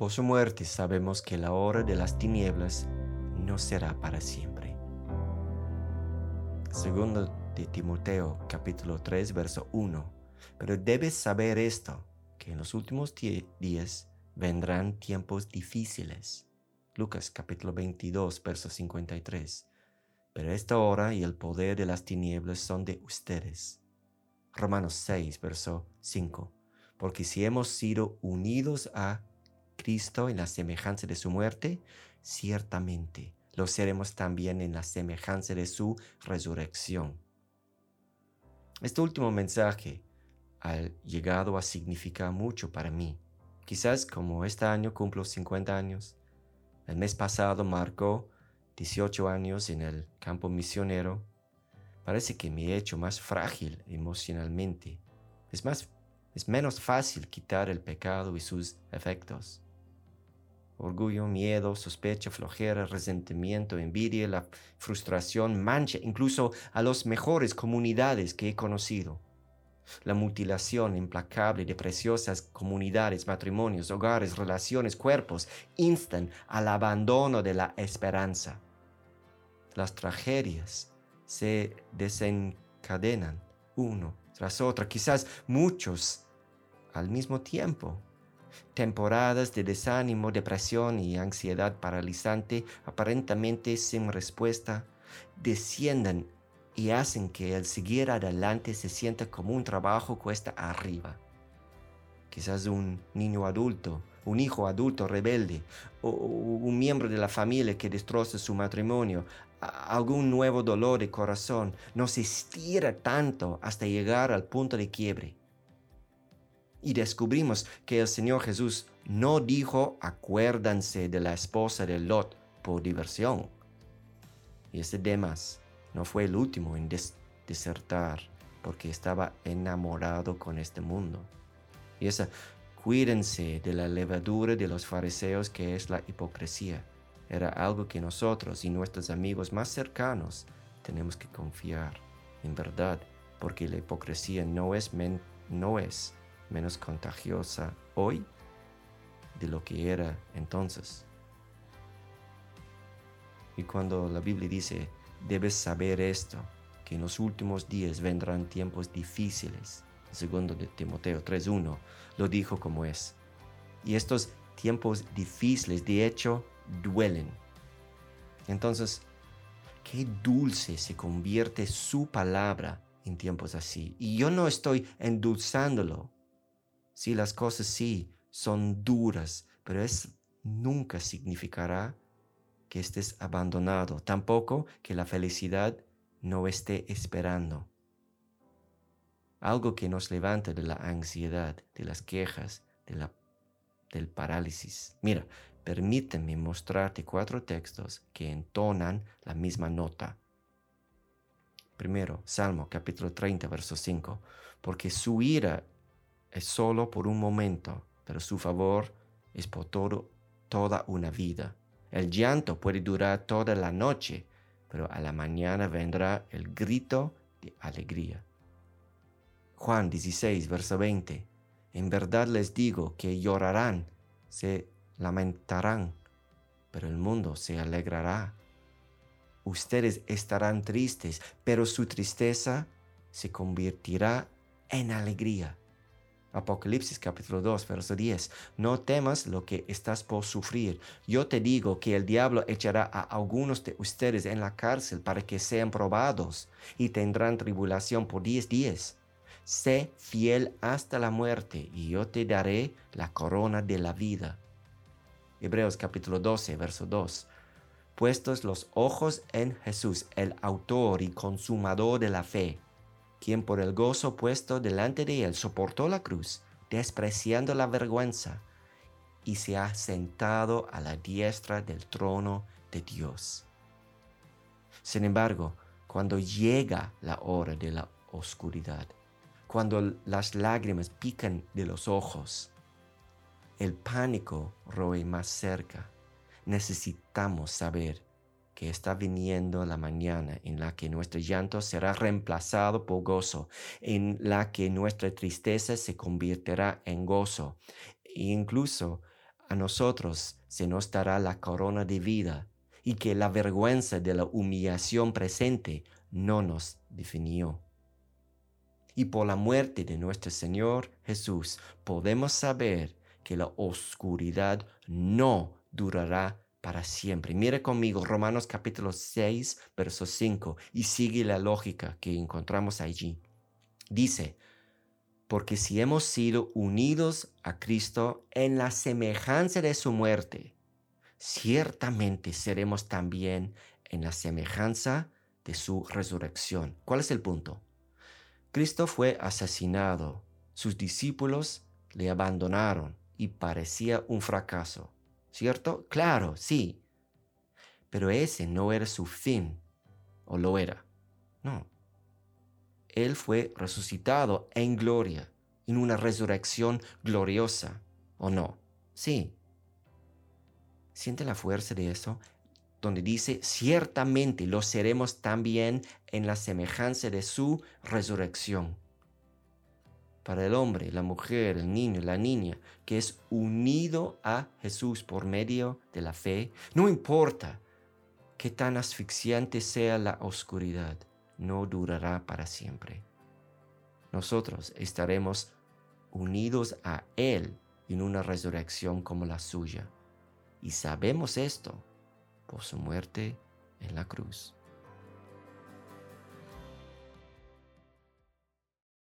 Por su muerte sabemos que la hora de las tinieblas no será para siempre. Segundo de Timoteo capítulo 3 verso 1. Pero debes saber esto, que en los últimos días vendrán tiempos difíciles. Lucas capítulo 22 verso 53. Pero esta hora y el poder de las tinieblas son de ustedes. Romanos 6 verso 5. Porque si hemos sido unidos a Cristo en la semejanza de su muerte, ciertamente lo seremos también en la semejanza de su resurrección. Este último mensaje ha llegado a significar mucho para mí. Quizás como este año cumplo 50 años, el mes pasado marcó 18 años en el campo misionero, parece que me he hecho más frágil emocionalmente. Es, más, es menos fácil quitar el pecado y sus efectos orgullo, miedo, sospecha, flojera, resentimiento, envidia, la frustración mancha incluso a las mejores comunidades que he conocido. La mutilación implacable de preciosas comunidades, matrimonios, hogares, relaciones, cuerpos, instan al abandono de la esperanza. Las tragedias se desencadenan uno tras otro, quizás muchos al mismo tiempo temporadas de desánimo, depresión y ansiedad paralizante aparentemente sin respuesta, descienden y hacen que el seguir adelante se sienta como un trabajo cuesta arriba. Quizás un niño adulto, un hijo adulto rebelde, o un miembro de la familia que destroza su matrimonio, algún nuevo dolor de corazón, nos estira tanto hasta llegar al punto de quiebre y descubrimos que el Señor Jesús no dijo acuérdanse de la esposa de Lot por diversión. Y ese Demas no fue el último en desertar porque estaba enamorado con este mundo. Y esa cuídense de la levadura de los fariseos que es la hipocresía. Era algo que nosotros y nuestros amigos más cercanos tenemos que confiar en verdad, porque la hipocresía no es, no es menos contagiosa hoy de lo que era entonces. Y cuando la Biblia dice, debes saber esto, que en los últimos días vendrán tiempos difíciles, segundo de Timoteo 3.1, lo dijo como es. Y estos tiempos difíciles, de hecho, duelen. Entonces, qué dulce se convierte su palabra en tiempos así. Y yo no estoy endulzándolo, Sí, las cosas sí son duras, pero es nunca significará que estés abandonado, tampoco que la felicidad no esté esperando. Algo que nos levanta de la ansiedad, de las quejas, del parálisis. Mira, permíteme mostrarte cuatro textos que entonan la misma nota. Primero, Salmo capítulo 30, verso 5. Porque su ira es solo por un momento, pero su favor es por todo, toda una vida. El llanto puede durar toda la noche, pero a la mañana vendrá el grito de alegría. Juan 16, verso 20. En verdad les digo que llorarán, se lamentarán, pero el mundo se alegrará. Ustedes estarán tristes, pero su tristeza se convertirá en alegría. Apocalipsis capítulo 2, verso 10. No temas lo que estás por sufrir. Yo te digo que el diablo echará a algunos de ustedes en la cárcel para que sean probados y tendrán tribulación por diez días. Sé fiel hasta la muerte y yo te daré la corona de la vida. Hebreos capítulo 12, verso 2. Puestos los ojos en Jesús, el autor y consumador de la fe quien por el gozo puesto delante de él soportó la cruz, despreciando la vergüenza, y se ha sentado a la diestra del trono de Dios. Sin embargo, cuando llega la hora de la oscuridad, cuando las lágrimas pican de los ojos, el pánico roe más cerca, necesitamos saber que está viniendo la mañana en la que nuestro llanto será reemplazado por gozo, en la que nuestra tristeza se convertirá en gozo. E incluso a nosotros se nos dará la corona de vida y que la vergüenza de la humillación presente no nos definió. Y por la muerte de nuestro Señor Jesús podemos saber que la oscuridad no durará para siempre. Mire conmigo Romanos capítulo 6, verso 5 y sigue la lógica que encontramos allí. Dice, porque si hemos sido unidos a Cristo en la semejanza de su muerte, ciertamente seremos también en la semejanza de su resurrección. ¿Cuál es el punto? Cristo fue asesinado, sus discípulos le abandonaron y parecía un fracaso. ¿Cierto? Claro, sí. Pero ese no era su fin, o lo era. No. Él fue resucitado en gloria, en una resurrección gloriosa, ¿o no? Sí. ¿Siente la fuerza de eso? Donde dice, ciertamente lo seremos también en la semejanza de su resurrección para el hombre, la mujer, el niño, la niña, que es unido a Jesús por medio de la fe, no importa qué tan asfixiante sea la oscuridad, no durará para siempre. Nosotros estaremos unidos a Él en una resurrección como la suya. Y sabemos esto por su muerte en la cruz.